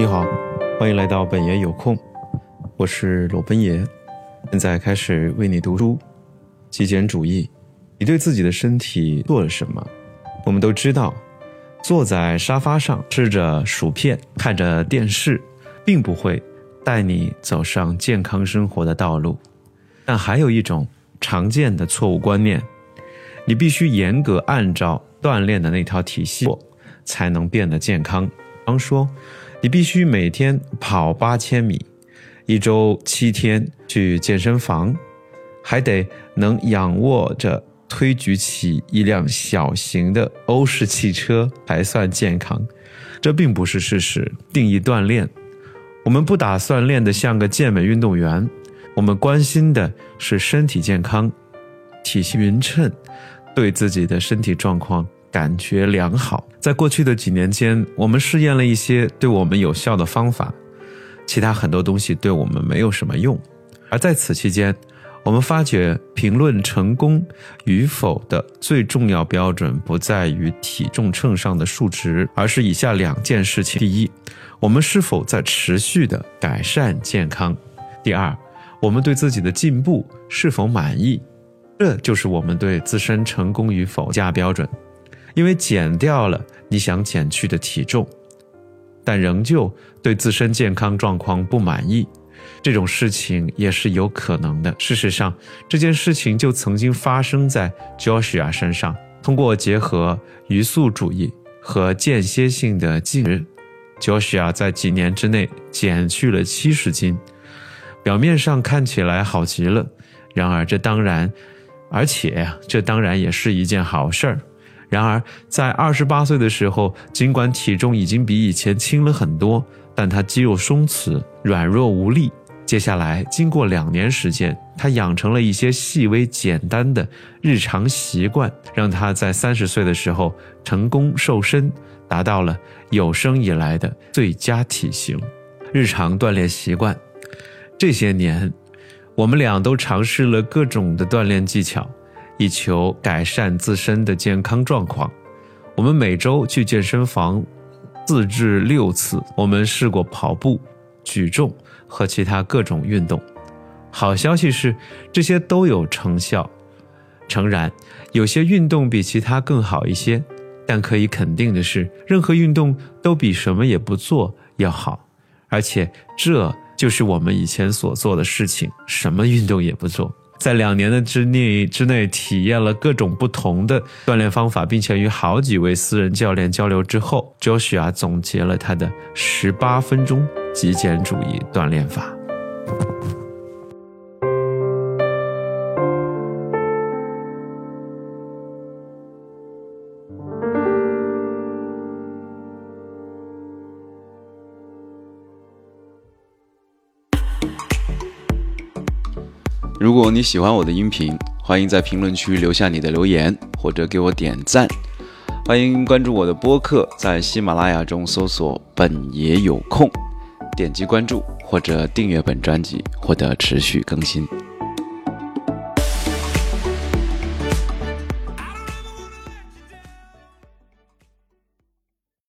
你好，欢迎来到本爷有空，我是裸奔爷，现在开始为你读书。极简主义，你对自己的身体做了什么？我们都知道，坐在沙发上吃着薯片，看着电视，并不会带你走上健康生活的道路。但还有一种常见的错误观念，你必须严格按照锻炼的那套体系，才能变得健康。比方说。你必须每天跑八千米，一周七天去健身房，还得能仰卧着推举起一辆小型的欧式汽车才算健康。这并不是事实。定义锻炼，我们不打算练得像个健美运动员，我们关心的是身体健康、体型匀称，对自己的身体状况。感觉良好。在过去的几年间，我们试验了一些对我们有效的方法，其他很多东西对我们没有什么用。而在此期间，我们发觉评论成功与否的最重要标准不在于体重秤上的数值，而是以下两件事情：第一，我们是否在持续的改善健康；第二，我们对自己的进步是否满意。这就是我们对自身成功与否加标准。因为减掉了你想减去的体重，但仍旧对自身健康状况不满意，这种事情也是有可能的。事实上，这件事情就曾经发生在 Joshua 身上。通过结合余速主义和间歇性的进食，Joshua 在几年之内减去了七十斤。表面上看起来好极了，然而这当然，而且，这当然也是一件好事儿。然而，在二十八岁的时候，尽管体重已经比以前轻了很多，但他肌肉松弛、软弱无力。接下来，经过两年时间，他养成了一些细微简单的日常习惯，让他在三十岁的时候成功瘦身，达到了有生以来的最佳体型。日常锻炼习惯，这些年，我们俩都尝试了各种的锻炼技巧。以求改善自身的健康状况，我们每周去健身房四至六次。我们试过跑步、举重和其他各种运动。好消息是，这些都有成效。诚然，有些运动比其他更好一些，但可以肯定的是，任何运动都比什么也不做要好。而且，这就是我们以前所做的事情：什么运动也不做。在两年的之内之内，体验了各种不同的锻炼方法，并且与好几位私人教练交流之后，Joshua 总结了他的十八分钟极简主义锻炼法。如果你喜欢我的音频，欢迎在评论区留下你的留言，或者给我点赞。欢迎关注我的播客，在喜马拉雅中搜索“本爷有空”，点击关注或者订阅本专辑，获得持续更新。